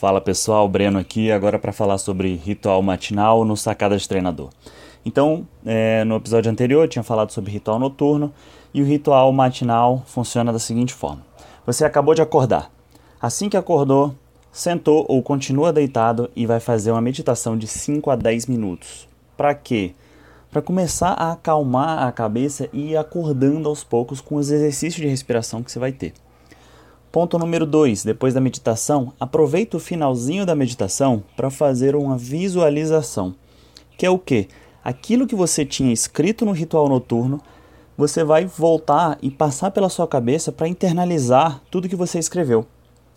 Fala pessoal, Breno aqui, agora para falar sobre ritual matinal no Sacada de Treinador. Então, é, no episódio anterior eu tinha falado sobre ritual noturno e o ritual matinal funciona da seguinte forma: você acabou de acordar. Assim que acordou, sentou ou continua deitado e vai fazer uma meditação de 5 a 10 minutos. Para quê? Para começar a acalmar a cabeça e ir acordando aos poucos com os exercícios de respiração que você vai ter. Ponto número 2. Depois da meditação, aproveita o finalzinho da meditação para fazer uma visualização. Que é o que? Aquilo que você tinha escrito no ritual noturno, você vai voltar e passar pela sua cabeça para internalizar tudo que você escreveu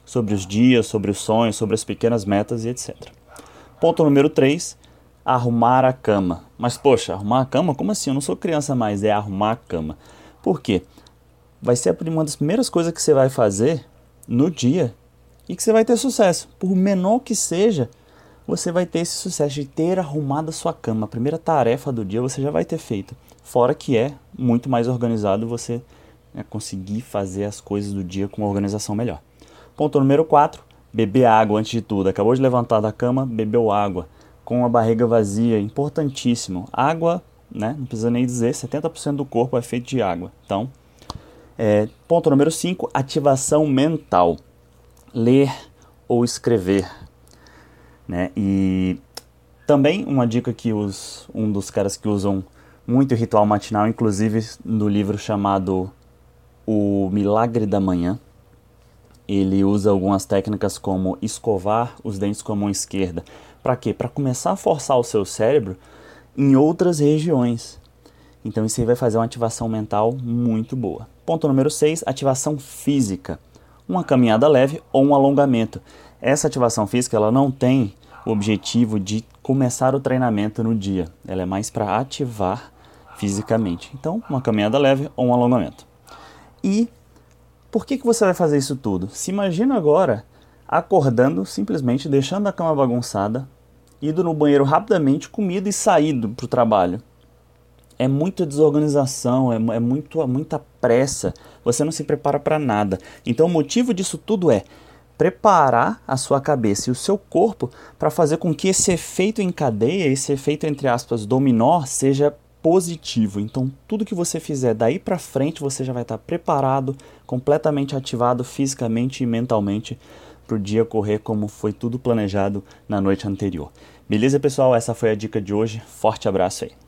sobre os dias, sobre os sonhos, sobre as pequenas metas e etc. Ponto número 3. Arrumar a cama. Mas poxa, arrumar a cama? Como assim? Eu não sou criança mais, é arrumar a cama. Por quê? Vai ser uma das primeiras coisas que você vai fazer no dia e que você vai ter sucesso. Por menor que seja, você vai ter esse sucesso de ter arrumado a sua cama. A primeira tarefa do dia você já vai ter feito. Fora que é muito mais organizado você né, conseguir fazer as coisas do dia com uma organização melhor. Ponto número 4. Beber água antes de tudo. Acabou de levantar da cama, bebeu água. Com a barriga vazia, importantíssimo. Água, né, não precisa nem dizer, 70% do corpo é feito de água. Então, é, ponto número 5, ativação mental. Ler ou escrever. Né? E também uma dica que os, um dos caras que usam muito ritual matinal, inclusive no livro chamado O Milagre da Manhã, ele usa algumas técnicas como escovar os dentes com a mão esquerda. Para quê? Para começar a forçar o seu cérebro em outras regiões. Então isso aí vai fazer uma ativação mental muito boa. Ponto número 6, ativação física. Uma caminhada leve ou um alongamento. Essa ativação física ela não tem o objetivo de começar o treinamento no dia. Ela é mais para ativar fisicamente. Então, uma caminhada leve ou um alongamento. E por que, que você vai fazer isso tudo? Se imagina agora acordando, simplesmente deixando a cama bagunçada, indo no banheiro rapidamente, comido e saído para o trabalho é muita desorganização, é, é muito, muita pressa, você não se prepara para nada. Então o motivo disso tudo é preparar a sua cabeça e o seu corpo para fazer com que esse efeito em cadeia, esse efeito entre aspas dominó, seja positivo. Então tudo que você fizer daí para frente, você já vai estar preparado, completamente ativado fisicamente e mentalmente para o dia correr como foi tudo planejado na noite anterior. Beleza, pessoal? Essa foi a dica de hoje. Forte abraço aí.